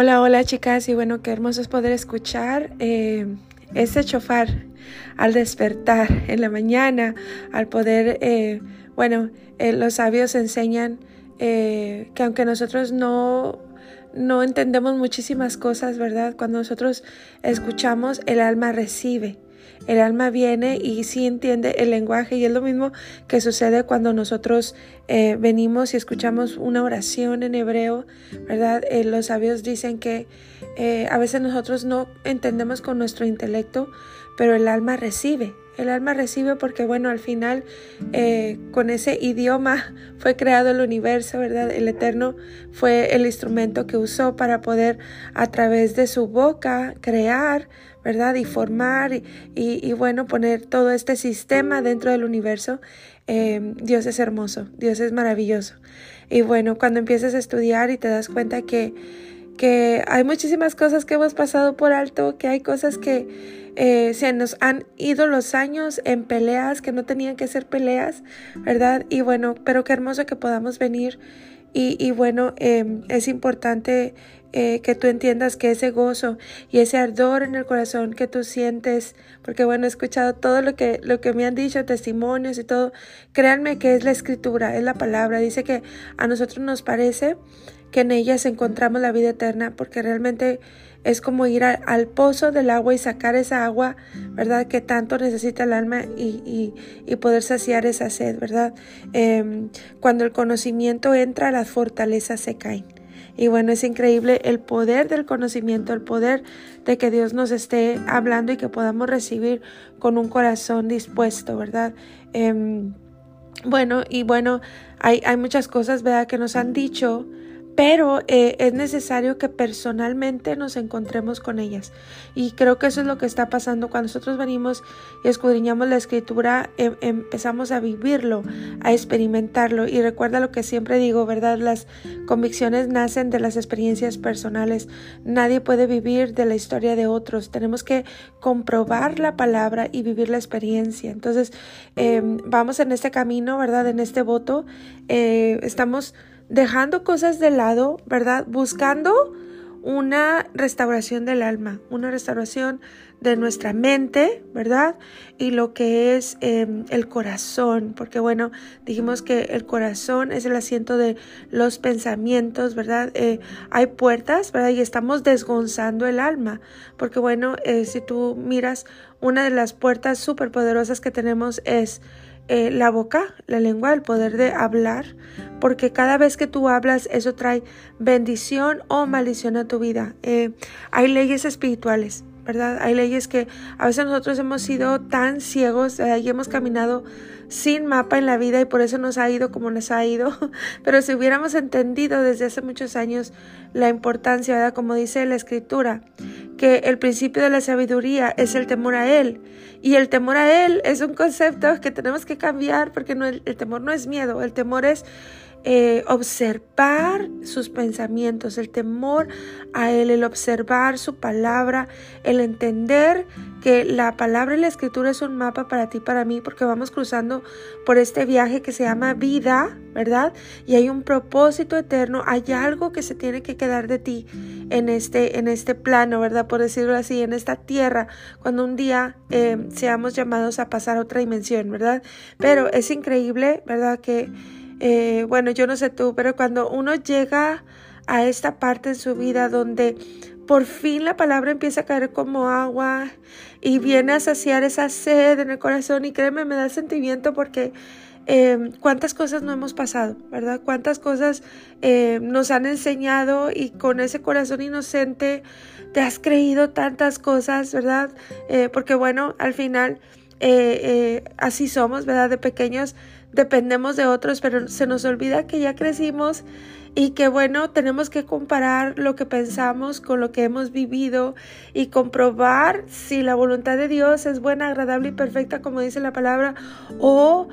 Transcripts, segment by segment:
Hola, hola chicas y bueno, qué hermoso es poder escuchar eh, ese chofar al despertar en la mañana, al poder, eh, bueno, eh, los sabios enseñan que aunque nosotros no, no entendemos muchísimas cosas, ¿verdad? Cuando nosotros escuchamos, el alma recibe el alma viene y sí entiende el lenguaje y es lo mismo que sucede cuando nosotros eh, venimos y escuchamos una oración en hebreo, ¿verdad? Eh, los sabios dicen que eh, a veces nosotros no entendemos con nuestro intelecto, pero el alma recibe. El alma recibe porque, bueno, al final con ese idioma fue creado el universo, ¿verdad? El Eterno fue el instrumento que usó para poder a través de su boca crear, ¿verdad? Y formar y, bueno, poner todo este sistema dentro del universo. Em, Dios es hermoso, Dios es maravilloso. Y bueno, cuando empiezas a estudiar y te das cuenta que, que hay muchísimas cosas que hemos pasado por alto, que hay cosas que eh, se nos han ido los años en peleas que no tenían que ser peleas, ¿verdad? Y bueno, pero qué hermoso que podamos venir y, bueno, em, es importante eh, que tú entiendas que ese gozo y ese ardor en el corazón que tú sientes, porque bueno, he escuchado todo lo que, lo que me han dicho, testimonios y todo, créanme que es la escritura, es la palabra, dice que a nosotros nos parece que en ellas encontramos la vida eterna, porque realmente es como ir al pozo del agua y sacar esa agua, ¿verdad? Que tanto necesita el alma y, y, poder saciar esa sed, ¿verdad? Em, cuando el conocimiento entra, las fortalezas se caen. Y bueno, es increíble el poder del conocimiento, el poder de que Dios nos esté hablando y que podamos recibir con un corazón dispuesto, ¿verdad? Em, bueno, y bueno, hay, hay muchas cosas, ¿verdad?, que nos han dicho pero eh, es necesario que personalmente nos encontremos con ellas. Y creo que eso es lo que está pasando cuando nosotros venimos y escudriñamos la escritura, em, empezamos a vivirlo, a experimentarlo. Y recuerda lo que siempre digo, ¿verdad? Las convicciones nacen de las experiencias personales. Nadie puede vivir de la historia de otros. Tenemos que comprobar la palabra y vivir la experiencia. Entonces, em, vamos en este camino, ¿verdad? En este voto. Eh, estamos dejando cosas de lado, ¿verdad? Buscando una restauración del alma, una restauración de nuestra mente, ¿verdad? Y lo que es em, el corazón, porque bueno, dijimos que el corazón es el asiento de los pensamientos, ¿verdad? Eh, hay puertas, ¿verdad? Y estamos desgonzando el alma, porque bueno, eh, si tú miras, una de las puertas súper poderosas que tenemos es eh, la boca, la lengua, el poder de hablar, porque cada vez que tú hablas eso trae bendición o maldición a tu vida. Eh, hay leyes espirituales, ¿verdad? Hay leyes que a veces nosotros hemos sido tan ciegos y hemos caminado sin mapa en la vida y por eso nos ha ido como nos ha ido. Pero si hubiéramos entendido desde hace muchos años la importancia, ¿verdad? Como dice la escritura, que el principio de la sabiduría es el temor a Él. Y el temor a Él es un concepto que tenemos que cambiar porque no, el temor no es miedo, el temor es eh, observar sus pensamientos, el temor a Él, el observar su palabra, el entender que la palabra y la escritura es un mapa para ti, para mí, porque vamos cruzando por este viaje que se llama vida, ¿verdad? Y hay un propósito eterno, hay algo que se tiene que quedar de ti en este, en este plano, ¿verdad? Por decirlo así, en esta tierra, cuando un día eh, seamos llamados a pasar a otra dimensión, ¿verdad? Pero es increíble, ¿verdad? Que eh, bueno, yo no sé tú, pero cuando uno llega a esta parte en su vida donde por fin la palabra empieza a caer como agua y viene a saciar esa sed en el corazón y créeme, me da sentimiento porque eh, cuántas cosas no hemos pasado, ¿verdad? Cuántas cosas eh, nos han enseñado y con ese corazón inocente te has creído tantas cosas, ¿verdad? porque bueno, al final así somos, ¿verdad? De pequeños dependemos de otros, pero se nos olvida que ya crecimos y que bueno, tenemos que comparar lo que pensamos con lo que hemos vivido y comprobar si la voluntad de Dios es buena, agradable y perfecta, como dice la palabra, o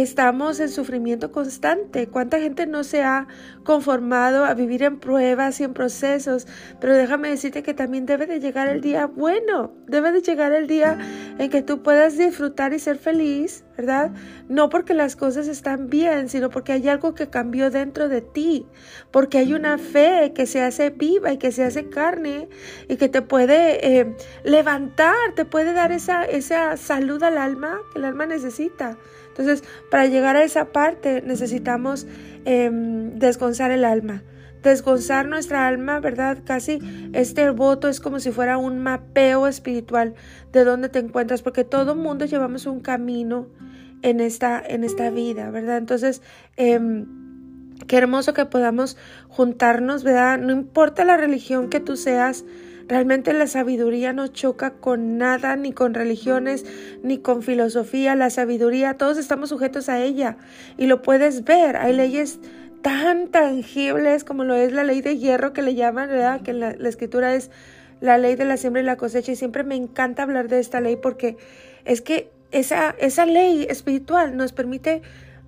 estamos en sufrimiento constante. ¿Cuánta gente no se ha conformado a vivir en pruebas y en procesos? Pero déjame decirte que también debe de llegar el día bueno, debe de llegar el día en que tú puedas disfrutar y ser feliz, ¿verdad? No porque las cosas están bien, sino porque hay algo que cambió dentro de ti, porque hay una fe que se hace viva y que se hace carne y que te puede eh, levantar, te puede dar esa, esa salud al alma que el alma necesita. Entonces, para llegar a esa parte necesitamos eh, desgonzar el alma. Desgonzar nuestra alma, ¿verdad? Casi este voto es como si fuera un mapeo espiritual de dónde te encuentras, porque todo mundo llevamos un camino en esta, en esta vida, ¿verdad? Entonces, eh, qué hermoso que podamos juntarnos, ¿verdad? No importa la religión que tú seas, Realmente la sabiduría no choca con nada, ni con religiones, ni con filosofía. La sabiduría, todos estamos sujetos a ella y lo puedes ver. Hay leyes tan tangibles como lo es la ley de hierro que le llaman, ¿verdad? Que la, la escritura es la ley de la siembra y la cosecha y siempre me encanta hablar de esta ley porque es que esa, esa ley espiritual nos permite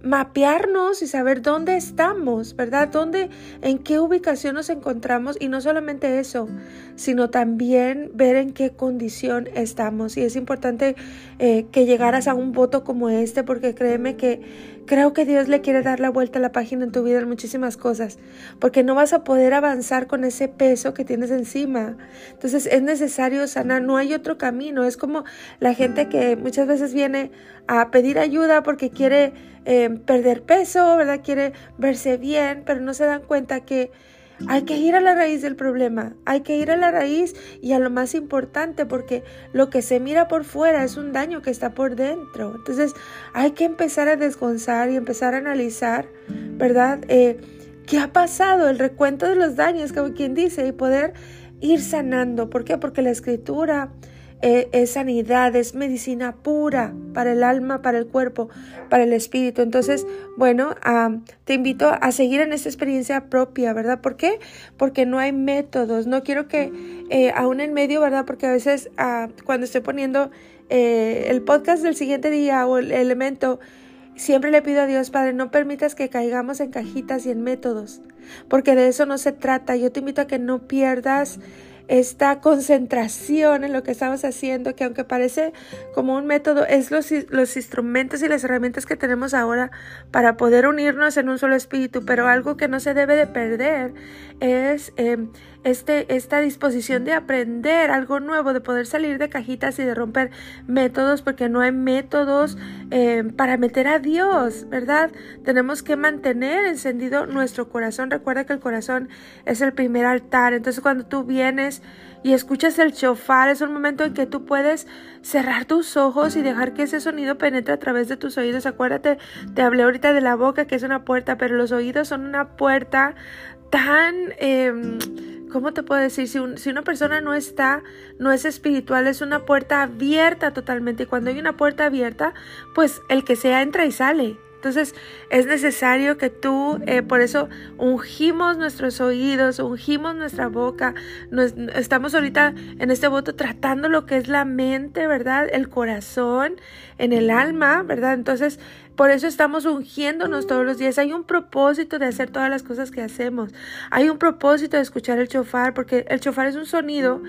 mapearnos y saber dónde estamos, ¿verdad? ¿Dónde, en qué ubicación nos encontramos? Y no solamente eso, sino también ver en qué condición estamos. Y es importante eh, que llegaras a un voto como este, porque créeme que creo que Dios le quiere dar la vuelta a la página en tu vida en muchísimas cosas, porque no vas a poder avanzar con ese peso que tienes encima. Entonces es necesario sanar, no hay otro camino. Es como la gente que muchas veces viene a pedir ayuda porque quiere eh, perder peso, ¿verdad? Quiere verse bien, pero no se dan cuenta que hay que ir a la raíz del problema, hay que ir a la raíz y a lo más importante, porque lo que se mira por fuera es un daño que está por dentro. Entonces hay que empezar a desgonzar y empezar a analizar, ¿verdad? Eh, ¿Qué ha pasado? El recuento de los daños, como quien dice, y poder ir sanando. ¿Por qué? Porque la escritura eh, es sanidad, es medicina pura para el alma, para el cuerpo, para el espíritu. Entonces, bueno, te invito a seguir en esta experiencia propia, ¿verdad? ¿Por qué? Porque no hay métodos. No quiero que eh, aún en medio, ¿verdad? Porque a veces ah, cuando estoy poniendo eh, el podcast del siguiente día o el elemento, Siempre le pido a Dios, Padre, no permitas que caigamos en cajitas y en métodos, porque de eso no se trata. Yo te invito a que no pierdas esta concentración en lo que estamos haciendo, que aunque parece como un método, es los, instrumentos y las herramientas que tenemos ahora para poder unirnos en un solo espíritu, pero algo que no se debe de perder es em, este, esta disposición de aprender algo nuevo, de poder salir de cajitas y de romper métodos, porque no hay métodos em, para meter a Dios, ¿verdad? Tenemos que mantener encendido nuestro corazón. Recuerda que el corazón es el primer altar. Entonces cuando tú vienes y escuchas el chofar, es un momento en que tú puedes cerrar tus ojos y dejar que ese sonido penetre a través de tus oídos. Acuérdate, te hablé ahorita de la boca, que es una puerta, pero los oídos son una puerta tan... Eh, ¿cómo te puedo decir? Si, una persona no está, no es espiritual, es una puerta abierta totalmente. Y cuando hay una puerta abierta, pues el que sea entra y sale. Entonces es necesario que tú, eh, por eso ungimos nuestros oídos, ungimos nuestra boca. estamos ahorita en este voto tratando lo que es la mente, ¿verdad? El corazón, en el alma, ¿verdad? Entonces por eso estamos ungiéndonos todos los días. Hay un propósito de hacer todas las cosas que hacemos. Hay un propósito de escuchar el chofar, porque el chofar es un sonido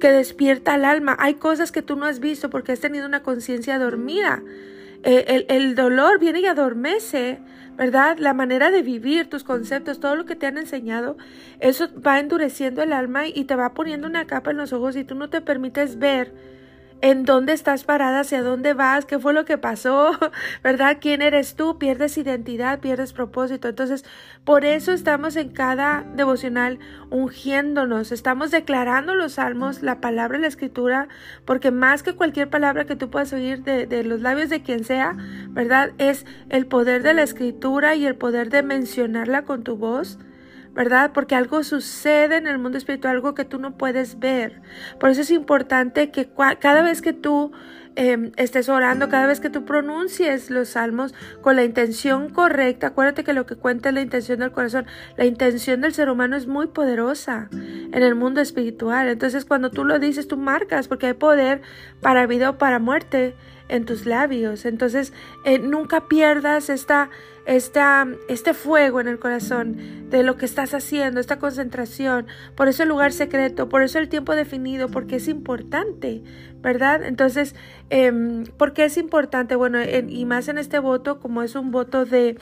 que despierta al alma. Hay cosas que tú no has visto porque has tenido una conciencia dormida. Eh, el, dolor viene y adormece, ¿verdad? La manera de vivir, tus conceptos, todo lo que te han enseñado, eso va endureciendo el alma y te va poniendo una capa en los ojos y tú no te permites ver en dónde estás parada, hacia dónde vas, qué fue lo que pasó, ¿verdad? ¿Quién eres tú? Pierdes identidad, pierdes propósito. Entonces, por eso estamos en cada devocional ungiéndonos, estamos declarando los salmos, la palabra de la escritura, porque más que cualquier palabra que tú puedas oír de, de los labios de quien sea, ¿verdad? Es el poder de la escritura y el poder de mencionarla con tu voz ¿verdad? Porque algo sucede en el mundo espiritual, algo que tú no puedes ver. Por eso es importante que cada vez que tú em, estés orando, cada vez que tú pronuncies los salmos con la intención correcta, acuérdate que lo que cuenta es la intención del corazón. La intención del ser humano es muy poderosa en el mundo espiritual. Entonces cuando tú lo dices, tú marcas, porque hay poder para vida o para muerte en tus labios. Entonces, eh, nunca pierdas esta, esta, este fuego en el corazón de lo que estás haciendo, esta concentración. Por eso el lugar secreto, por eso el tiempo definido, porque es importante, ¿verdad? Entonces, eh, ¿por qué es importante? Bueno, y más en este voto, como es un voto de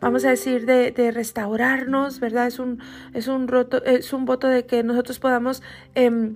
vamos a decir, de, de, restaurarnos, ¿verdad? Es un, es un, roto, es un voto de que nosotros podamos eh,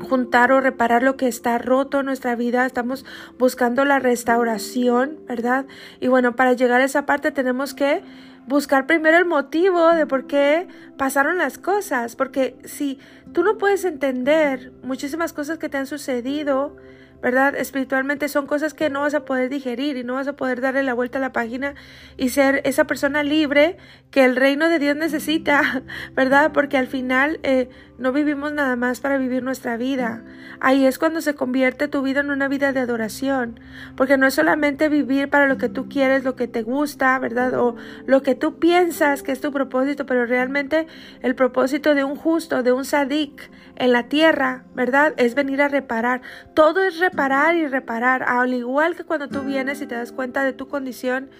juntar o reparar lo que está roto en nuestra vida, estamos buscando la restauración, ¿verdad? Y bueno, para llegar a esa parte tenemos que buscar primero el motivo de por qué pasaron las cosas, porque si tú no puedes entender muchísimas cosas que te han sucedido, ¿verdad? Espiritualmente son cosas que no vas a poder digerir y no vas a poder darle la vuelta a la página y ser esa persona libre que el reino de Dios necesita, ¿verdad? Porque al final eh, no vivimos nada más para vivir nuestra vida. Ahí es cuando se convierte tu vida en una vida de adoración, porque no es solamente vivir para lo que tú quieres, lo que te gusta, ¿verdad? O lo que tú piensas que es tu propósito, pero realmente el propósito de un justo, de un sadik en la tierra, ¿verdad? Es venir a reparar. Todo es reparar y reparar, al igual que cuando tú vienes y te das cuenta de tu condición.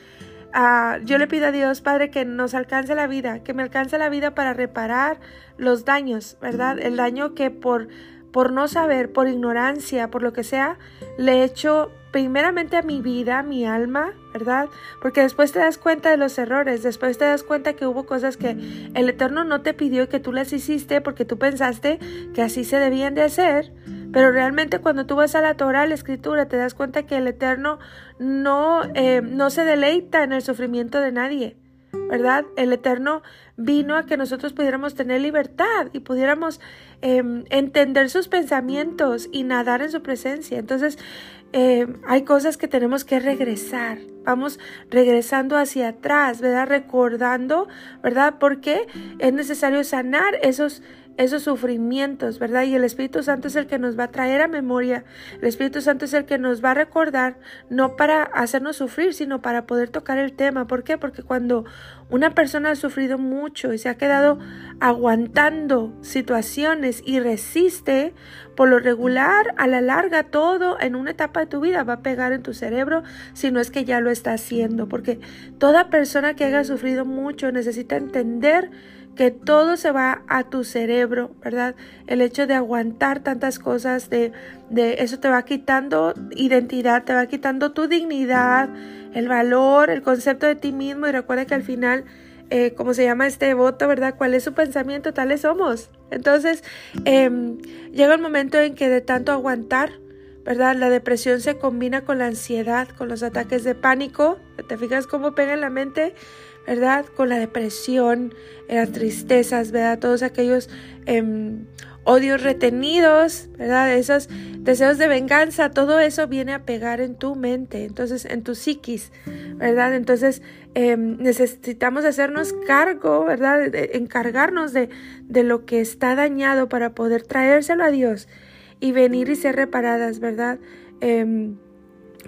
Uh, yo le pido a Dios, Padre, que nos alcance la vida, que me alcance la vida para reparar los daños, ¿verdad? El daño que por, por no saber, por ignorancia, por lo que sea, le he hecho primeramente a mi vida, a mi alma, ¿verdad? Porque después te das cuenta de los errores, después te das cuenta que hubo cosas que el Eterno no te pidió y que tú las hiciste porque tú pensaste que así se debían de hacer. Pero realmente cuando tú vas a la Torah, a la Escritura, te das cuenta que el Eterno no, eh, no se deleita en el sufrimiento de nadie. ¿verdad? El Eterno vino a que nosotros pudiéramos tener libertad y pudiéramos em, entender sus pensamientos y nadar en su presencia. Entonces, em, hay cosas que tenemos que regresar. Vamos regresando hacia atrás, ¿verdad? Recordando, ¿verdad? Porque es necesario sanar esos esos sufrimientos, ¿verdad? Y el Espíritu Santo es el que nos va a traer a memoria, el Espíritu Santo es el que nos va a recordar, no para hacernos sufrir, sino para poder tocar el tema. ¿Por qué? Porque cuando una persona ha sufrido mucho y se ha quedado aguantando situaciones y resiste, por lo regular, a la larga, todo en una etapa de tu vida va a pegar en tu cerebro, si no es que ya lo está haciendo, porque toda persona que haya sufrido mucho necesita entender que todo se va a tu cerebro, ¿verdad? El hecho de aguantar tantas cosas, de, de eso te va quitando identidad, te va quitando tu dignidad, el valor, el concepto de ti mismo y recuerda que al final, eh, como se llama este voto, ¿verdad? ¿Cuál es su pensamiento? Tales somos. Entonces, em, llega el momento en que de tanto aguantar, ¿verdad? La depresión se combina con la ansiedad, con los ataques de pánico. ¿Te fijas cómo pega en la mente? ¿Verdad? Con la depresión, las tristezas, ¿verdad? Todos aquellos em, odios retenidos, ¿verdad? Esos deseos de venganza, todo eso viene a pegar en tu mente, entonces en tu psiquis, ¿verdad? Entonces em, necesitamos hacernos cargo, ¿verdad? encargarnos de, de lo que está dañado para poder traérselo a Dios y venir y ser reparadas, ¿verdad? Em,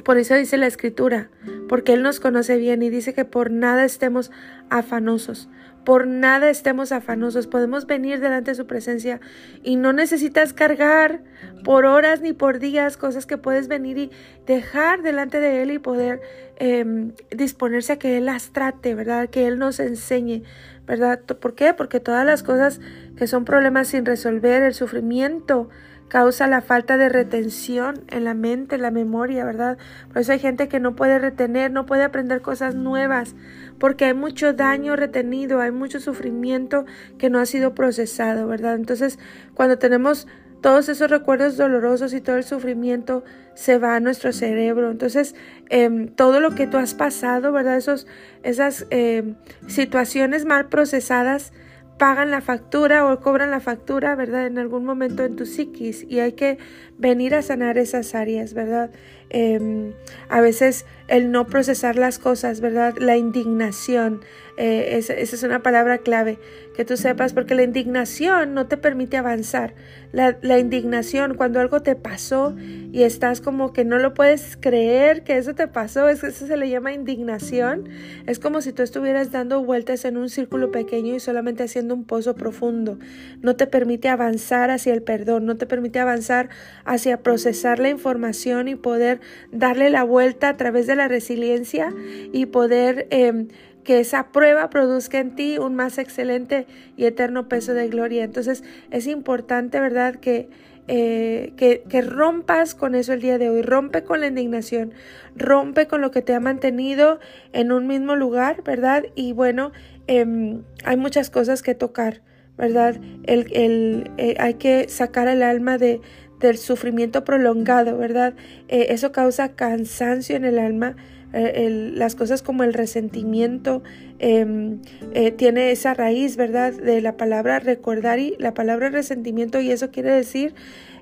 por eso dice la escritura, porque Él nos conoce bien y dice que por nada estemos afanosos, por nada estemos afanosos, podemos venir delante de su presencia y no necesitas cargar por horas ni por días cosas que puedes venir y dejar delante de Él y poder em, disponerse a que Él las trate, ¿verdad? Que Él nos enseñe, ¿verdad? ¿Por qué? Porque todas las cosas que son problemas sin resolver, el sufrimiento, causa la falta de retención en la mente, en la memoria, ¿verdad? Por eso hay gente que no puede retener, no puede aprender cosas nuevas, porque hay mucho daño retenido, hay mucho sufrimiento que no ha sido procesado, ¿verdad? Entonces, cuando tenemos todos esos recuerdos dolorosos y todo el sufrimiento se va a nuestro cerebro. Entonces, em, todo lo que tú has pasado, ¿verdad? Esos, esas em, situaciones mal procesadas, pagan la factura o cobran la factura, ¿verdad? En algún momento en tu psiquis y hay que venir a sanar esas áreas, ¿verdad? Em, a veces el no procesar las cosas, ¿verdad? La indignación, Eh, esa, es una palabra clave, que tú sepas, porque la indignación no te permite avanzar. La, indignación, cuando algo te pasó y estás como que no lo puedes creer que eso te pasó, eso se le llama indignación. Es como si tú estuvieras dando vueltas en un círculo pequeño y solamente haciendo un pozo profundo. No te permite avanzar hacia el perdón, no te permite avanzar hacia procesar la información y poder darle la vuelta a través de la resiliencia y poder... Eh, que esa prueba produzca en ti un más excelente y eterno peso de gloria. Entonces es importante, ¿verdad?, que, eh, que, que, rompas con eso el día de hoy, rompe con la indignación, rompe con lo que te ha mantenido en un mismo lugar, ¿verdad? Y bueno, em, hay muchas cosas que tocar, ¿verdad? El, el, eh, hay que sacar el alma de, del sufrimiento prolongado, ¿verdad? Eh, eso causa cansancio en el alma eh, las cosas como el resentimiento em, eh, tiene esa raíz, ¿verdad? De la palabra recordar y la palabra resentimiento y eso quiere decir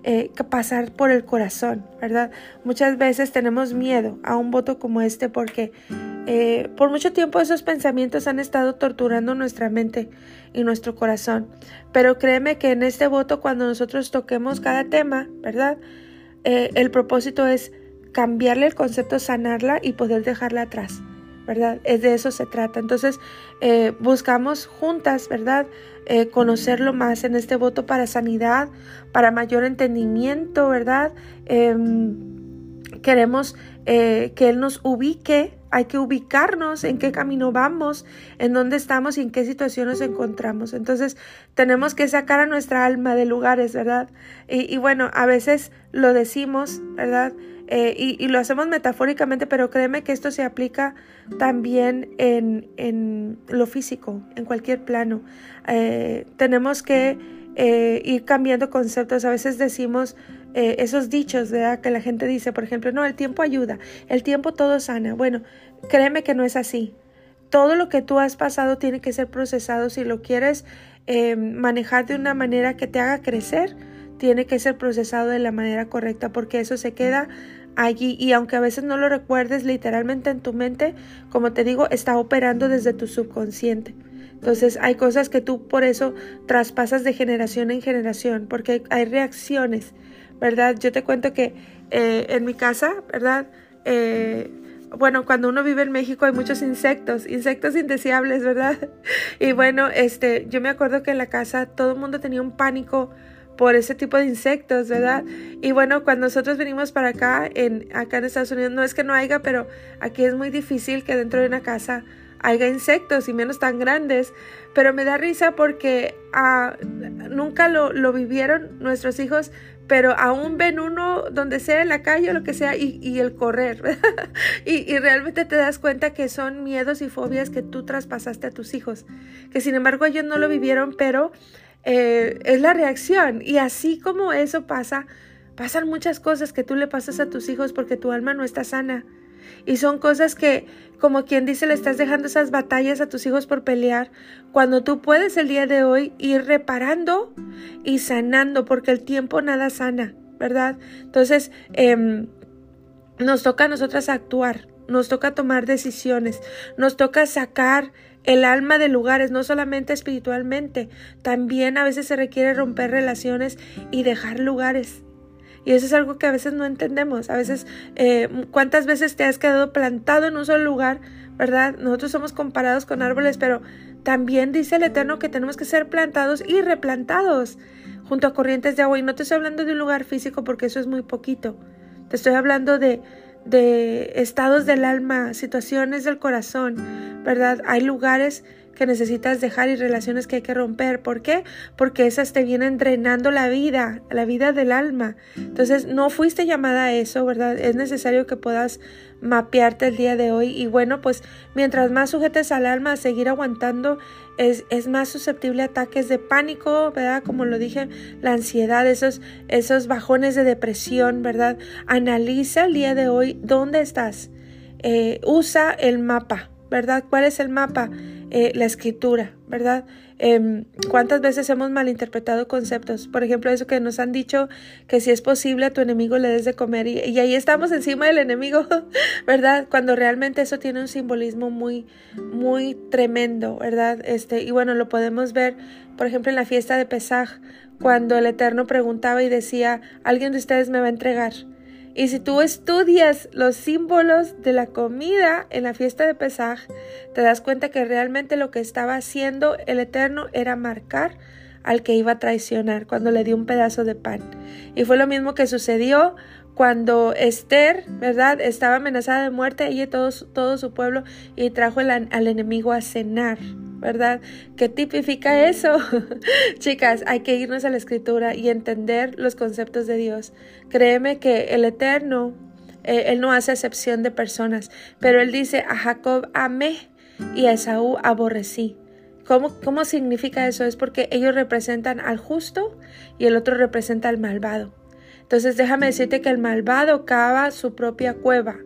eh, pasar por el corazón, ¿verdad? Muchas veces tenemos miedo a un voto como este porque por mucho tiempo esos pensamientos han estado torturando nuestra mente y nuestro corazón. Pero créeme que en este voto cuando nosotros toquemos cada tema, ¿verdad? el propósito es cambiarle el concepto, sanarla y poder dejarla atrás, ¿verdad? Es de eso se trata. Entonces, eh, buscamos juntas, ¿verdad? Eh, conocerlo más en este voto para sanidad, para mayor entendimiento, ¿verdad? Em, queremos eh, que Él nos ubique, hay que ubicarnos en qué camino vamos, en dónde estamos y en qué situación nos encontramos. Entonces tenemos que sacar a nuestra alma de lugares, ¿verdad? Y, y bueno, a veces lo decimos, ¿verdad? Eh, y, lo hacemos metafóricamente, pero créeme que esto se aplica también en, en lo físico, en cualquier plano. Eh, tenemos que eh, ir cambiando conceptos. A veces decimos esos dichos, ¿verdad? Que la gente dice, por ejemplo, no, el tiempo ayuda, el tiempo todo sana. Bueno, créeme que no es así. Todo lo que tú has pasado tiene que ser procesado si lo quieres manejar de una manera que te haga crecer tiene que ser procesado de la manera correcta porque eso se queda allí y aunque a veces no lo recuerdes literalmente en tu mente, como te digo, está operando desde tu subconsciente. Entonces hay cosas que tú por eso traspasas de generación en generación porque hay, reacciones, ¿verdad? Yo te cuento que eh, en mi casa, ¿verdad? Eh, bueno, cuando uno vive en México hay muchos insectos, insectos indeseables, ¿verdad? Y bueno, este, yo me acuerdo que en la casa todo el mundo tenía un pánico por ese tipo de insectos, ¿verdad? Y bueno, cuando nosotros venimos para acá, en, acá en Estados Unidos, no es que no haya, pero aquí es muy difícil que dentro de una casa haya insectos y menos tan grandes. Pero me da risa porque ah, nunca lo, lo, vivieron nuestros hijos, pero aún ven uno donde sea en la calle o lo que sea y, y el correr. y, y realmente te das cuenta que son miedos y fobias que tú traspasaste a tus hijos. Que sin embargo ellos no lo vivieron, pero eh, es la reacción. Y así como eso pasa, pasan muchas cosas que tú le pasas a tus hijos porque tu alma no está sana. Y son cosas que, como quien dice, le estás dejando esas batallas a tus hijos por pelear, cuando tú puedes el día de hoy ir reparando y sanando, porque el tiempo nada sana, ¿verdad? Entonces, em, nos toca a nosotras actuar, nos toca tomar decisiones, nos toca sacar el alma de lugares, no solamente espiritualmente, también a veces se requiere romper relaciones y dejar lugares. Y eso es algo que a veces no entendemos. A veces, eh, ¿cuántas veces te has quedado plantado en un solo lugar? ¿Verdad? Nosotros somos comparados con árboles, pero también dice el Eterno que tenemos que ser plantados y replantados junto a corrientes de agua. Y no te estoy hablando de un lugar físico porque eso es muy poquito. Te estoy hablando de de estados del alma, situaciones del corazón, ¿verdad? Hay lugares que necesitas dejar y relaciones que hay que romper. ¿Por qué? Porque esas te vienen drenando la vida, la vida del alma. Entonces, no fuiste llamada a eso, ¿verdad? Es necesario que puedas mapearte el día de hoy. Y bueno, pues mientras más sujetes al alma a seguir aguantando, es, más susceptible a ataques de pánico, ¿verdad? Como lo dije, la ansiedad, esos, esos bajones de depresión, ¿verdad? Analiza el día de hoy dónde estás. Eh, usa el mapa, ¿verdad? ¿Cuál es el mapa? Eh, la escritura, ¿verdad? Em, ¿Cuántas veces hemos malinterpretado conceptos? Por ejemplo, eso que nos han dicho que si es posible a tu enemigo le des de comer y, y ahí estamos encima del enemigo, ¿verdad? Cuando realmente eso tiene un simbolismo muy, muy tremendo, ¿verdad? Este, y bueno, lo podemos ver, por ejemplo, en la fiesta de Pesaj, cuando el Eterno preguntaba y decía, ¿alguien de ustedes me va a entregar? Y si tú estudias los símbolos de la comida en la fiesta de Pesaj, te das cuenta que realmente lo que estaba haciendo el Eterno era marcar al que iba a traicionar cuando le dio un pedazo de pan. Y fue lo mismo que sucedió cuando Esther, ¿verdad? Estaba amenazada de muerte, ella y todo, todo su pueblo, y trajo al enemigo a cenar. ¿verdad? ¿Qué tipifica eso? Chicas, hay que irnos a la escritura y entender los conceptos de Dios. Créeme que el Eterno, eh, Él no hace excepción de personas, pero Él dice, a Jacob amé y a Esaú aborrecí. ¿Cómo, ¿Cómo significa eso? Es porque ellos representan al justo y el otro representa al malvado. Entonces déjame decirte que el malvado cava su propia cueva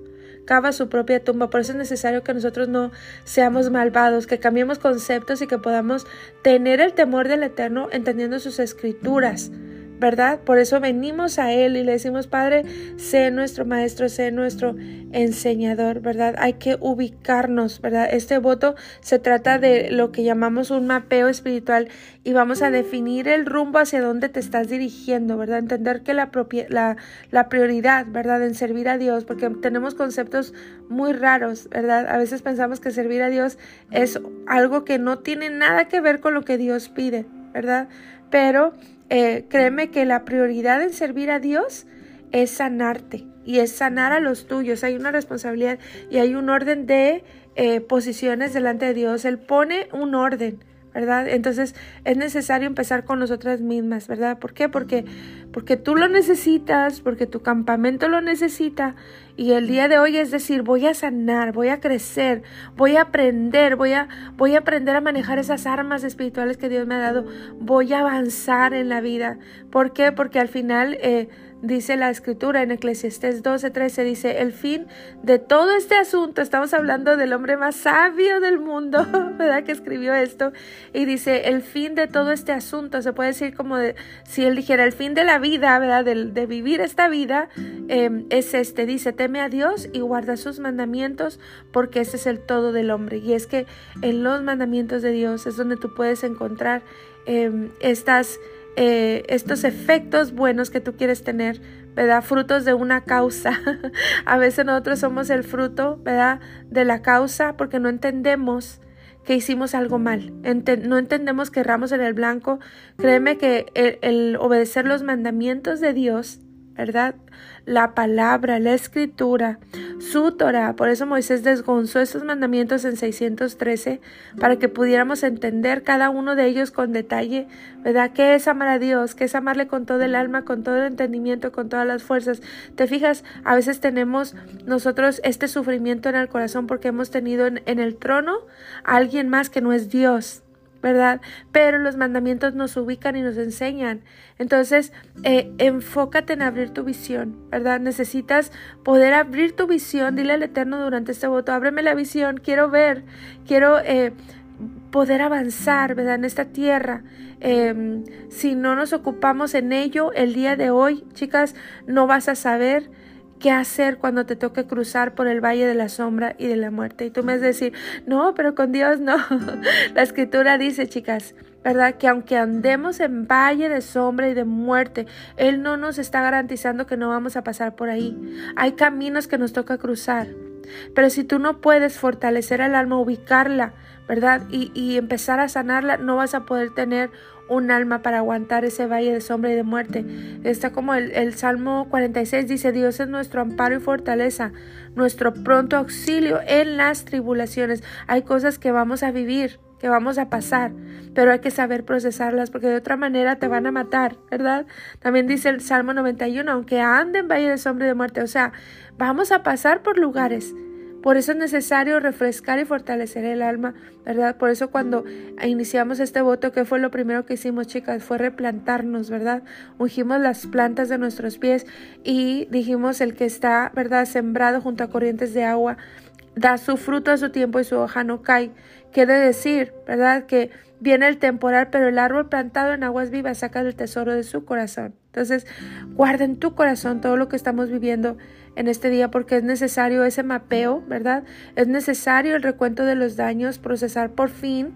cava su propia tumba. Por eso es necesario que nosotros no seamos malvados, que cambiemos conceptos y que podamos tener el temor del Eterno entendiendo sus escrituras. ¿Verdad? Por eso venimos a Él y le decimos, Padre, sé nuestro maestro, sé nuestro enseñador, ¿verdad? Hay que ubicarnos, ¿verdad? Este voto se trata de lo que llamamos un mapeo espiritual y vamos a definir el rumbo hacia dónde te estás dirigiendo, ¿verdad? Entender que la, la, la prioridad, ¿verdad? En servir a Dios, porque tenemos conceptos muy raros, ¿verdad? A veces pensamos que servir a Dios es algo que no tiene nada que ver con lo que Dios pide, ¿verdad? Pero eh, créeme que la prioridad en servir a Dios es sanarte y es sanar a los tuyos. Hay una responsabilidad y hay un orden de eh, posiciones delante de Dios. Él pone un orden. ¿verdad? Entonces es necesario empezar con nosotras mismas, ¿verdad? ¿Por qué? Porque, porque tú lo necesitas, porque tu campamento lo necesita y el día de hoy es decir, voy a sanar, voy a crecer, voy a aprender, voy a, voy a aprender a manejar esas armas espirituales que Dios me ha dado, voy a avanzar en la vida. ¿Por qué? Porque al final... Eh, dice la escritura en Eclesiastés 12:13, dice, el fin de todo este asunto, estamos hablando del hombre más sabio del mundo, ¿verdad? Que escribió esto, y dice, el fin de todo este asunto, se puede decir como de, si él dijera, el fin de la vida, ¿verdad? De, vivir esta vida, em, es este, dice, teme a Dios y guarda sus mandamientos, porque ese es el todo del hombre. Y es que en los mandamientos de Dios es donde tú puedes encontrar em, estas eh, estos efectos buenos que tú quieres tener, ¿verdad? Frutos de una causa. a veces nosotros somos el fruto, ¿verdad? De la causa porque no entendemos que hicimos algo mal. no entendemos que erramos en el blanco. Créeme que el obedecer los mandamientos de Dios, ¿verdad? la palabra, la escritura, su Torah. Por eso Moisés desgonzó estos mandamientos en 613 para que pudiéramos entender cada uno de ellos con detalle, ¿verdad? ¿Qué es amar a Dios? ¿Qué es amarle con todo el alma, con todo el entendimiento, con todas las fuerzas? Te fijas, a veces tenemos nosotros este sufrimiento en el corazón porque hemos tenido en, en el trono a alguien más que no es Dios. ¿Verdad? Pero los mandamientos nos ubican y nos enseñan. Entonces, eh, enfócate en abrir tu visión, ¿verdad? Necesitas poder abrir tu visión. Dile al Eterno durante este voto, ábreme la visión, quiero ver, quiero eh, poder avanzar, ¿verdad? En esta tierra. Em, si no nos ocupamos en ello el día de hoy, chicas, no vas a saber qué hacer cuando te toque cruzar por el valle de la sombra y de la muerte. Y tú me vas a decir, no, pero con Dios no. la escritura dice, chicas, ¿verdad? Que aunque andemos en valle de sombra y de muerte, Él no nos está garantizando que no vamos a pasar por ahí. Hay caminos que nos toca cruzar. Pero si tú no puedes fortalecer al alma, ubicarla, ¿verdad? Y, y empezar a sanarla, no vas a poder tener un alma para aguantar ese valle de sombra y de muerte. Está como el, Salmo 46 dice, Dios es nuestro amparo y fortaleza, nuestro pronto auxilio en las tribulaciones. Hay cosas que vamos a vivir, que vamos a pasar, pero hay que saber procesarlas porque de otra manera te van a matar, ¿verdad? También dice el Salmo 91, aunque anden en valle de sombra y de muerte, o sea, vamos a pasar por lugares por eso es necesario refrescar y fortalecer el alma, ¿verdad? Por eso cuando iniciamos este voto, ¿qué fue lo primero que hicimos, chicas? Fue replantarnos, ¿verdad? Ungimos las plantas de nuestros pies y dijimos el que está, ¿verdad? Sembrado junto a corrientes de agua da su fruto a su tiempo y su hoja no cae. Quiere decir, ¿verdad? Que viene el temporal, pero el árbol plantado en aguas vivas saca el tesoro de su corazón. Entonces, guarda en tu corazón todo lo que estamos viviendo en este día porque es necesario ese mapeo, ¿verdad? Es necesario el recuento de los daños, procesar por fin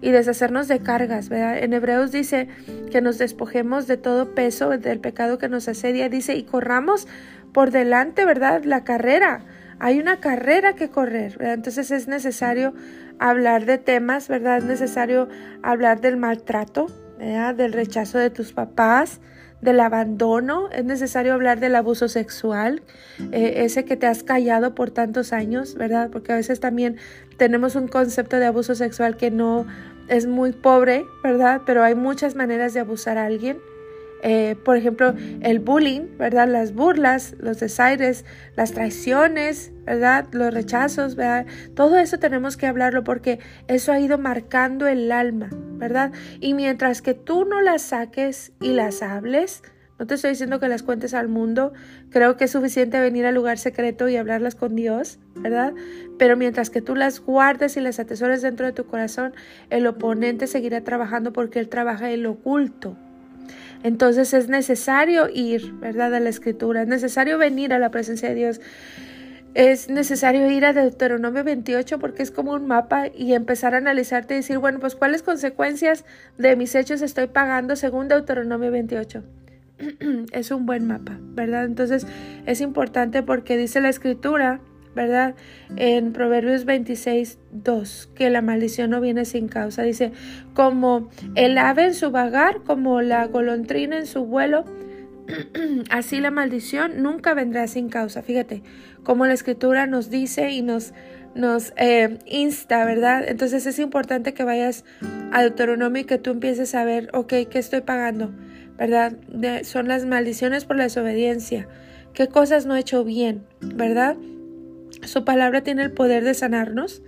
y deshacernos de cargas, ¿verdad? En Hebreos dice que nos despojemos de todo peso del pecado que nos asedia, dice, y corramos por delante, ¿verdad? La carrera. Hay una carrera que correr, ¿verdad? Entonces es necesario hablar de temas, ¿verdad? Es necesario hablar del maltrato, ¿verdad? Del rechazo de tus papás, del abandono, es necesario hablar del abuso sexual, eh, ese que te has callado por tantos años, ¿verdad? Porque a veces también tenemos un concepto de abuso sexual que no es muy pobre, ¿verdad? Pero hay muchas maneras de abusar a alguien. Eh, por ejemplo, el bullying, ¿verdad? Las burlas, los desaires, las traiciones, ¿verdad? Los rechazos, ¿verdad? Todo eso tenemos que hablarlo porque eso ha ido marcando el alma, ¿verdad? Y mientras que tú no las saques y las hables, no te estoy diciendo que las cuentes al mundo, creo que es suficiente venir al lugar secreto y hablarlas con Dios, ¿verdad? Pero mientras que tú las guardes y las atesores dentro de tu corazón, el oponente seguirá trabajando porque él trabaja en lo oculto, entonces es necesario ir, ¿verdad? A la escritura, es necesario venir a la presencia de Dios. Es necesario ir a Deuteronomio 28 porque es como un mapa y empezar a analizarte y decir, bueno, pues cuáles consecuencias de mis hechos estoy pagando según Deuteronomio 28. es un buen mapa, ¿verdad? Entonces es importante porque dice la escritura, ¿verdad? En Proverbios 26, 2, que la maldición no viene sin causa. Dice, como el ave en su vagar, como la golondrina en su vuelo, así la maldición nunca vendrá sin causa. Fíjate, como la escritura nos dice y nos, nos eh, insta, ¿verdad? Entonces es importante que vayas a Deuteronomio y que tú empieces a ver, ok, ¿qué estoy pagando? ¿Verdad? son las maldiciones por la desobediencia. ¿Qué cosas no he hecho bien? ¿Verdad? Su palabra tiene el poder de sanarnos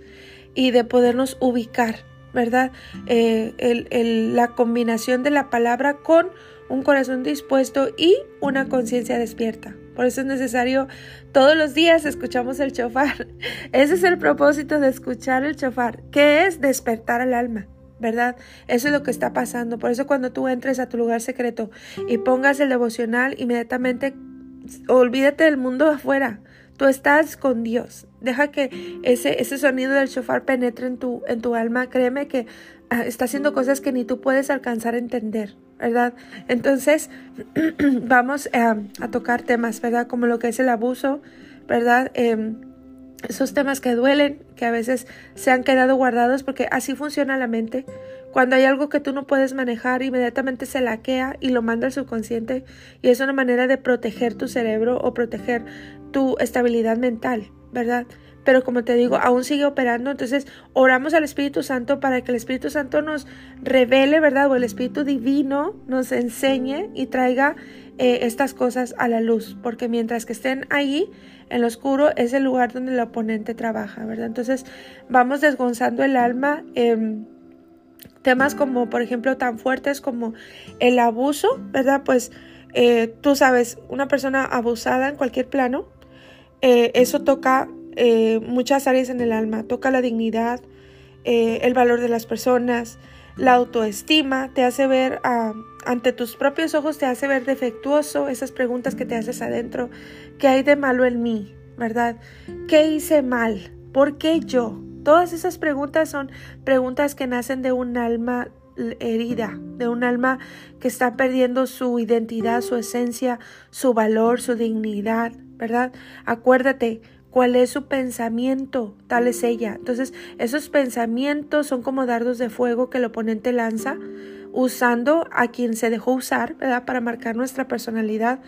y de podernos ubicar, ¿verdad? Eh, la combinación de la palabra con un corazón dispuesto y una conciencia despierta. Por eso es necesario todos los días escuchamos el chofar. Ese es el propósito de escuchar el chofar, que es despertar al alma. ¿verdad? Eso es lo que está pasando. Por eso cuando tú entres a tu lugar secreto y pongas el devocional, inmediatamente olvídate del mundo afuera. Tú estás con Dios. Deja que ese, ese sonido del shofar penetre en tu, en tu alma. Créeme que ah, está haciendo cosas que ni tú puedes alcanzar a entender, ¿verdad? Entonces, vamos a tocar temas, ¿verdad? Como lo que es el abuso, ¿verdad? Em, esos temas que duelen, que a veces se han quedado guardados porque así funciona la mente. Cuando hay algo que tú no puedes manejar, inmediatamente se laquea y lo manda al subconsciente y es una manera de proteger tu cerebro o proteger tu estabilidad mental, ¿verdad? Pero como te digo, aún sigue operando, entonces oramos al Espíritu Santo para que el Espíritu Santo nos revele, ¿verdad? O el Espíritu Divino nos enseñe y traiga eh, estas cosas a la luz, porque mientras que estén ahí, en lo oscuro, es el lugar donde el oponente trabaja, ¿verdad? Entonces vamos desgonzando el alma. en temas como, por ejemplo, tan fuertes como el abuso, ¿verdad? Pues eh, tú sabes, una persona abusada en cualquier plano, eh, eso toca eh, muchas áreas en el alma, toca la dignidad, el valor de las personas, la autoestima, te hace ver ante tus propios ojos, te hace ver defectuoso, esas preguntas que te haces adentro, ¿qué hay de malo en mí? ¿Verdad? ¿Qué hice mal? ¿Por qué yo? Todas esas preguntas son preguntas que nacen de un alma herida, de un alma que está perdiendo su identidad, su esencia, su valor, su dignidad, ¿verdad? Acuérdate, cuál es su pensamiento, tal es ella. Entonces, esos pensamientos son como dardos de fuego que el oponente lanza usando a quien se dejó usar, ¿verdad? Para marcar nuestra personalidad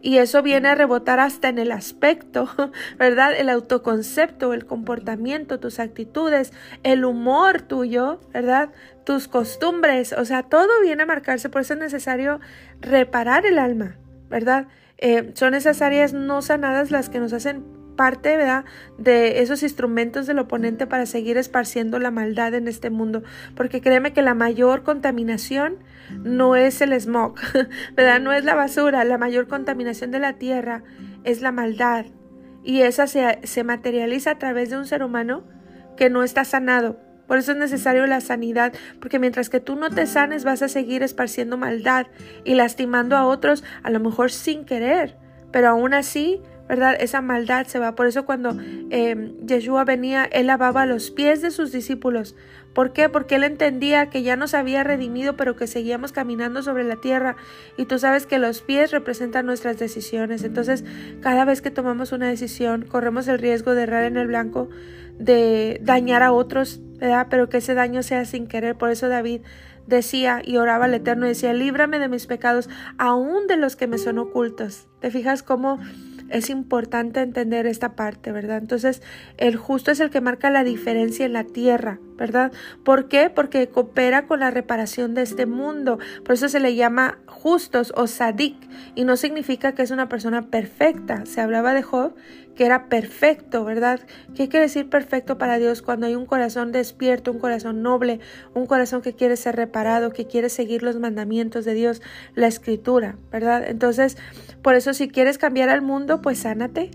y eso viene a rebotar hasta en el aspecto, ¿verdad? El autoconcepto, el comportamiento, tus actitudes, el humor tuyo, ¿verdad? Tus costumbres, o sea, todo viene a marcarse, por eso es necesario reparar el alma, ¿verdad? Eh, son esas áreas no sanadas las que nos hacen parte, ¿verdad? De esos instrumentos del oponente para seguir esparciendo la maldad en este mundo. Porque créeme que la mayor contaminación no es el smog, ¿verdad? No es la basura. La mayor contaminación de la tierra es la maldad, y esa se, se materializa a través de un ser humano que no está sanado. Por eso es necesario la sanidad, porque mientras que tú no te sanes vas a seguir esparciendo maldad y lastimando a otros, a lo mejor sin querer, pero aún así ¿verdad? Esa maldad se va. Por eso cuando eh, Yeshua venía, él lavaba los pies de sus discípulos. ¿Por qué? Porque él entendía que ya nos había redimido, pero que seguíamos caminando sobre la tierra. Y tú sabes que los pies representan nuestras decisiones. Entonces, cada vez que tomamos una decisión, corremos el riesgo de errar en el blanco, de dañar a otros, Pero que ese daño sea sin querer. Por eso David decía y oraba al Eterno y decía, líbrame de mis pecados, aún de los que me son ocultos. ¿Te fijas cómo es importante entender esta parte, ¿verdad? Entonces, el justo es el que marca la diferencia en la tierra, ¿verdad? ¿Por qué? Porque coopera con la reparación de este mundo. Por eso se le llama justos o sadik y no significa que es una persona perfecta. Se hablaba de Job que era perfecto, ¿verdad? ¿Qué quiere decir perfecto para Dios cuando hay un corazón despierto, un corazón noble, un corazón que quiere ser reparado, que quiere seguir los mandamientos de Dios, la escritura, ¿verdad? Entonces, por eso si quieres cambiar al mundo, pues sánate,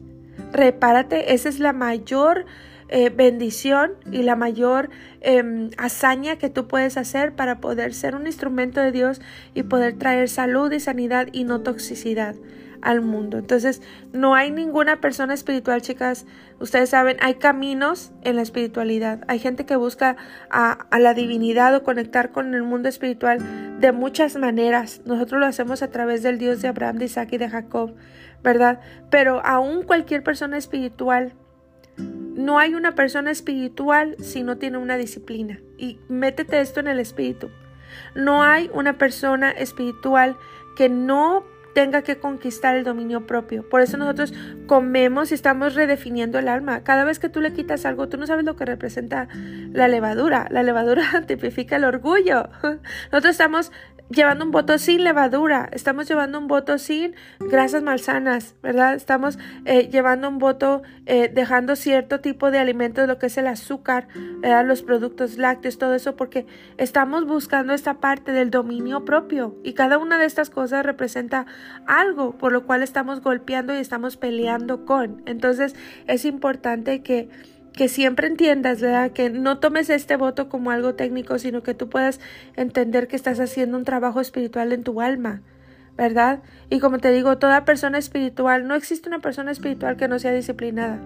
repárate, esa es la mayor eh, bendición y la mayor em, hazaña que tú puedes hacer para poder ser un instrumento de Dios y poder traer salud y sanidad y no toxicidad al mundo. Entonces, no hay ninguna persona espiritual, chicas. Ustedes saben, hay caminos en la espiritualidad. Hay gente que busca a, la divinidad o conectar con el mundo espiritual de muchas maneras. Nosotros lo hacemos a través del Dios de Abraham, de Isaac y de Jacob, ¿verdad? Pero aún cualquier persona espiritual no hay una persona espiritual si no tiene una disciplina. Y métete esto en el espíritu. No hay una persona espiritual que no tenga que conquistar el dominio propio. Por eso nosotros comemos y estamos redefiniendo el alma. Cada vez que tú le quitas algo, tú no sabes lo que representa la levadura. La levadura tipifica el orgullo. Nosotros estamos llevando un voto sin levadura, estamos llevando un voto sin grasas malsanas, ¿verdad? Estamos eh, llevando un voto eh, dejando cierto tipo de alimentos, lo que es el azúcar, los productos lácteos, todo eso, porque estamos buscando esta parte del dominio propio y cada una de estas cosas representa algo por lo cual estamos golpeando y estamos peleando con. Entonces es importante que que siempre entiendas, ¿verdad? Que no tomes este voto como algo técnico, sino que tú puedas entender que estás haciendo un trabajo espiritual en tu alma, ¿verdad? Y como te digo, toda persona espiritual, no existe una persona espiritual que no sea disciplinada.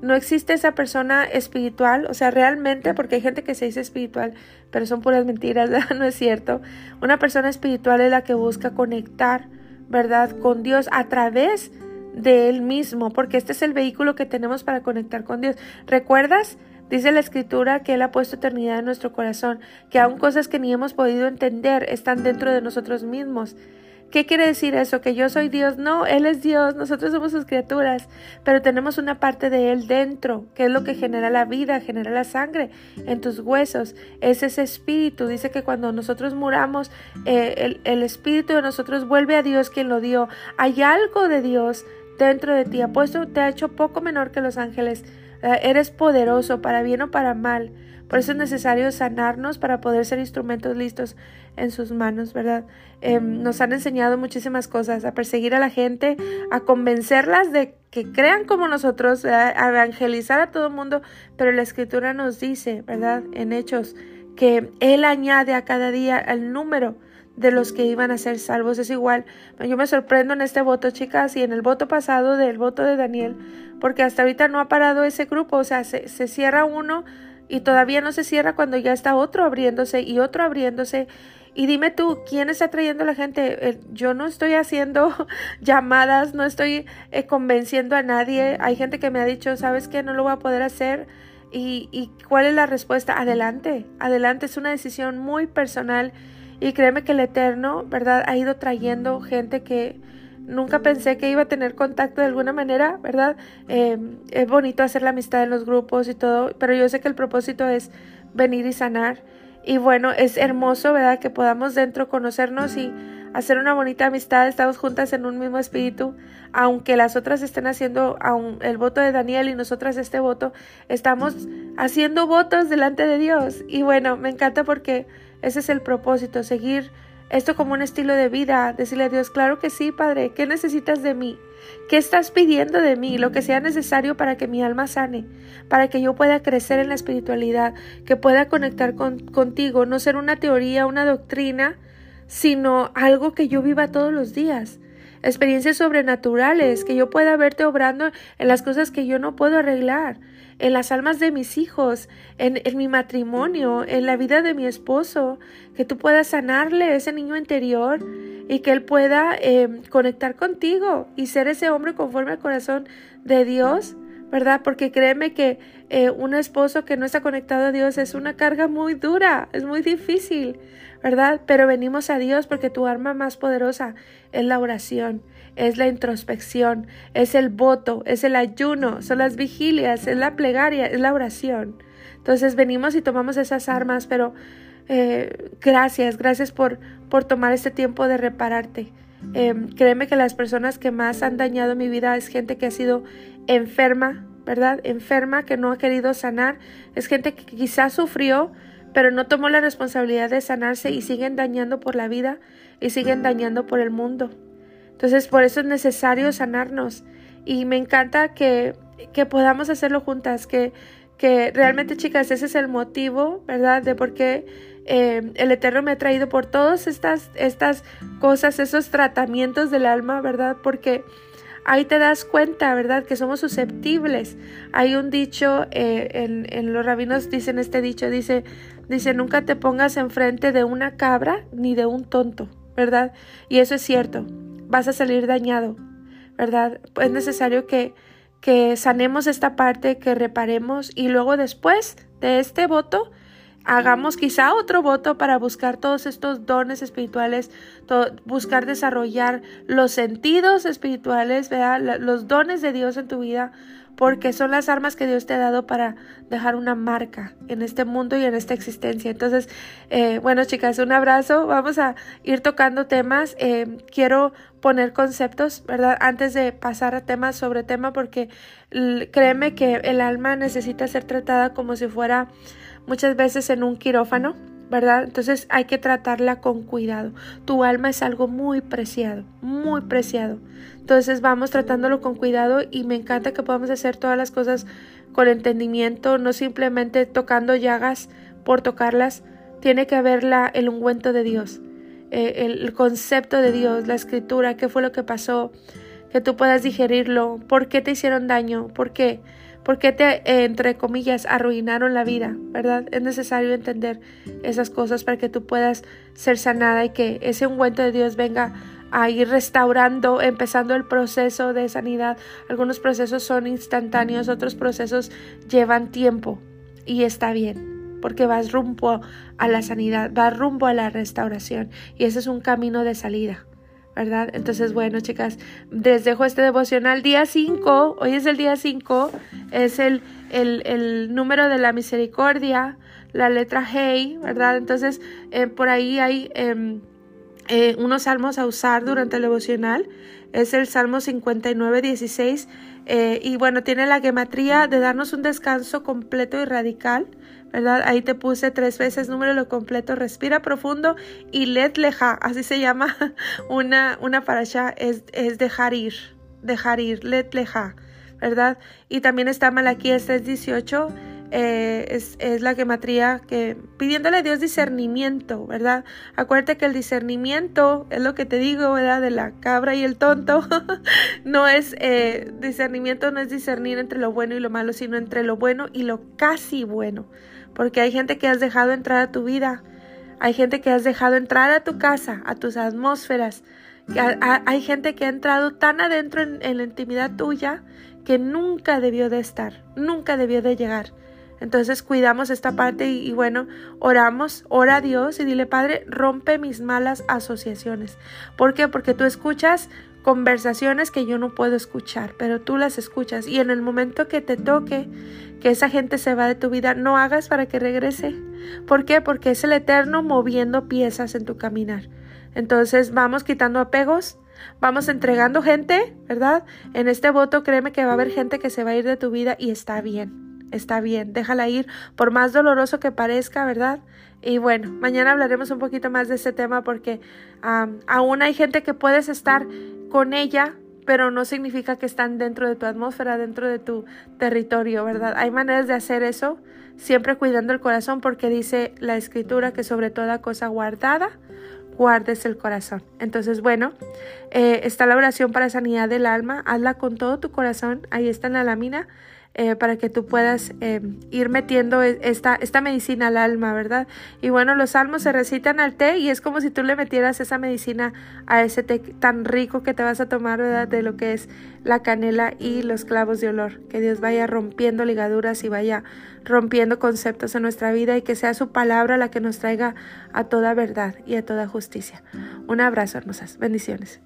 No existe esa persona espiritual, o sea, realmente, porque hay gente que se dice espiritual, pero son puras mentiras, ¿verdad? no es cierto. Una persona espiritual es la que busca conectar, ¿verdad? Con Dios a través de de Él mismo, porque este es el vehículo que tenemos para conectar con Dios. ¿Recuerdas? Dice la escritura que Él ha puesto eternidad en nuestro corazón, que aún cosas que ni hemos podido entender están dentro de nosotros mismos. ¿Qué quiere decir eso? ¿Que yo soy Dios? No, Él es Dios, nosotros somos sus criaturas, pero tenemos una parte de Él dentro, que es lo que genera la vida, genera la sangre en tus huesos. Es ese espíritu. Dice que cuando nosotros muramos, eh, el, el espíritu de nosotros vuelve a Dios quien lo dio. Hay algo de Dios dentro de ti. Apuesto te ha hecho poco menor que los ángeles. Eh, eres poderoso para bien o para mal. Por eso es necesario sanarnos para poder ser instrumentos listos en sus manos, ¿verdad? Em, nos han enseñado muchísimas cosas, a perseguir a la gente, a convencerlas de que crean como nosotros, a evangelizar a todo el mundo, pero la escritura nos dice, ¿verdad? En hechos, que Él añade a cada día el número de los que iban a ser salvos. Es igual, yo me sorprendo en este voto, chicas, y en el voto pasado del voto de Daniel, porque hasta ahorita no ha parado ese grupo, o sea, se, se cierra uno y todavía no se cierra cuando ya está otro abriéndose y otro abriéndose. Y dime tú, ¿quién está trayendo a la gente? Eh, yo no estoy haciendo llamadas, no estoy eh, convenciendo a nadie. Hay gente que me ha dicho, ¿sabes qué? No lo voy a poder hacer. ¿Y, ¿Y cuál es la respuesta? Adelante, adelante. Es una decisión muy personal y créeme que el Eterno, ¿verdad? Ha ido trayendo gente que nunca pensé que iba a tener contacto de alguna manera, ¿verdad? Em, es bonito hacer la amistad en los grupos y todo, pero yo sé que el propósito es venir y sanar. Y bueno, es hermoso, ¿verdad? Que podamos dentro conocernos y hacer una bonita amistad, estamos juntas en un mismo espíritu, aunque las otras estén haciendo el voto de Daniel y nosotras este voto, estamos haciendo votos delante de Dios. Y bueno, me encanta porque ese es el propósito, seguir esto como un estilo de vida, decirle a Dios, claro que sí, Padre, ¿qué necesitas de mí? ¿Qué estás pidiendo de mí? Lo que sea necesario para que mi alma sane, para que yo pueda crecer en la espiritualidad, que pueda conectar con, contigo, no ser una teoría, una doctrina, sino algo que yo viva todos los días. Experiencias sobrenaturales, que yo pueda verte obrando en las cosas que yo no puedo arreglar, en las almas de mis hijos, en, en mi matrimonio, en la vida de mi esposo, que tú puedas sanarle ese niño interior y que él pueda eh, conectar contigo y ser ese hombre conforme al corazón de Dios, ¿verdad? Porque créeme que eh, un esposo que no está conectado a Dios es una carga muy dura, es muy difícil, ¿verdad? Pero venimos a Dios porque tu arma más poderosa es la oración, es la introspección, es el voto, es el ayuno, son las vigilias, es la plegaria, es la oración. Entonces venimos y tomamos esas armas, pero eh, gracias, gracias por, por tomar este tiempo de repararte. Em, créeme que las personas que más han dañado mi vida es gente que ha sido enferma, ¿verdad? Enferma, que no ha querido sanar. Es gente que quizás sufrió, pero no tomó la responsabilidad de sanarse y siguen dañando por la vida y siguen dañando por el mundo. Entonces, por eso es necesario sanarnos. Y me encanta que, que podamos hacerlo juntas, que, que realmente, chicas, ese es el motivo, ¿verdad? De por qué eh, el Eterno me ha traído por todas estas, estas cosas, esos tratamientos del alma, ¿verdad? Porque ahí te das cuenta, ¿verdad? Que somos susceptibles. Hay un dicho, eh, en, en, los rabinos dicen este dicho, dice, dice, nunca te pongas enfrente de una cabra ni de un tonto, ¿verdad? Y eso es cierto, vas a salir dañado, ¿verdad? Es necesario que, que sanemos esta parte, que reparemos y luego después de este voto, hagamos quizá otro voto para buscar todos estos dones espirituales, buscar desarrollar los sentidos espirituales, los dones de Dios en tu vida, porque son las armas que Dios te ha dado para dejar una marca en este mundo y en esta existencia. Entonces, eh, bueno, chicas, un abrazo. Vamos a ir tocando temas. Eh, quiero poner conceptos, ¿verdad? Antes de pasar a temas sobre tema, porque créeme que el alma necesita ser tratada como si fuera muchas veces en un quirófano, ¿verdad? Entonces hay que tratarla con cuidado. Tu alma es algo muy preciado, muy preciado. Entonces vamos tratándolo con cuidado y me encanta que podamos hacer todas las cosas con entendimiento, no simplemente tocando llagas por tocarlas. Tiene que haber el ungüento de Dios, eh, el concepto de Dios, la escritura, qué fue lo que pasó, que tú puedas digerirlo, por qué te hicieron daño, por qué. ¿Por qué te, eh, entre comillas, arruinaron la vida? ¿Verdad? Es necesario entender esas cosas para que tú puedas ser sanada y que ese ungüento de Dios venga a ir restaurando, empezando el proceso de sanidad. Algunos procesos son instantáneos, otros procesos llevan tiempo y está bien, porque vas rumbo a la sanidad, vas rumbo a la restauración y ese es un camino de salida. ¿Verdad? Entonces, bueno, chicas, les dejo este devocional día 5, hoy es el día 5, es el, el, número de la misericordia, la letra Hey, ¿verdad? Entonces, eh, por ahí hay em, eh, unos salmos a usar durante el devocional, es el Salmo 59, 16, eh, y bueno, tiene la gematría de darnos un descanso completo y radical, ¿verdad? Ahí te puse tres veces número lo completo, respira profundo y let leja, así se llama una, una parasha, es, es dejar ir, dejar ir, let leja, ¿verdad? Y también está Malaquías 318, eh, es, es, la gematría que pidiéndole a Dios discernimiento, ¿verdad? Acuérdate que el discernimiento es lo que te digo, ¿verdad? De la cabra y el tonto. no es eh, discernimiento, no es discernir entre lo bueno y lo malo, sino entre lo bueno y lo casi bueno porque hay gente que has dejado entrar a tu vida, hay gente que has dejado entrar a tu casa, a tus atmósferas, hay gente que ha entrado tan adentro en, la intimidad tuya que nunca debió de estar, nunca debió de llegar. Entonces cuidamos esta parte y, bueno, oramos, ora a Dios y dile, Padre, rompe mis malas asociaciones. ¿Por qué? Porque tú escuchas conversaciones que yo no puedo escuchar, pero tú las escuchas y en el momento que te toque que esa gente se va de tu vida, no hagas para que regrese. ¿Por qué? Porque es el Eterno moviendo piezas en tu caminar. Entonces vamos quitando apegos, vamos entregando gente, ¿verdad? En este voto créeme que va a haber gente que se va a ir de tu vida y está bien. está bien, déjala ir, por más doloroso que parezca, ¿verdad? Y bueno, mañana hablaremos un poquito más de ese tema porque aún hay gente que puedes estar con ella, pero no significa que están dentro de tu atmósfera, dentro de tu territorio, ¿verdad? Hay maneras de hacer eso, siempre cuidando el corazón porque dice la escritura que sobre toda cosa guardada, guardes el corazón. Entonces, bueno, eh, está la oración para sanidad del alma, hazla con todo tu corazón, ahí está en la lámina. Eh, para que tú puedas eh, ir metiendo e, esta, esta medicina al alma, ¿verdad? Y bueno, los salmos se recitan al té y es como si tú le metieras esa medicina a ese té tan rico que te vas a tomar, ¿verdad? De lo que es la canela y los clavos de olor. Que Dios vaya rompiendo ligaduras y vaya rompiendo conceptos en nuestra vida y que sea su palabra la que nos traiga a toda verdad y a toda justicia. Un abrazo, hermosas. Bendiciones.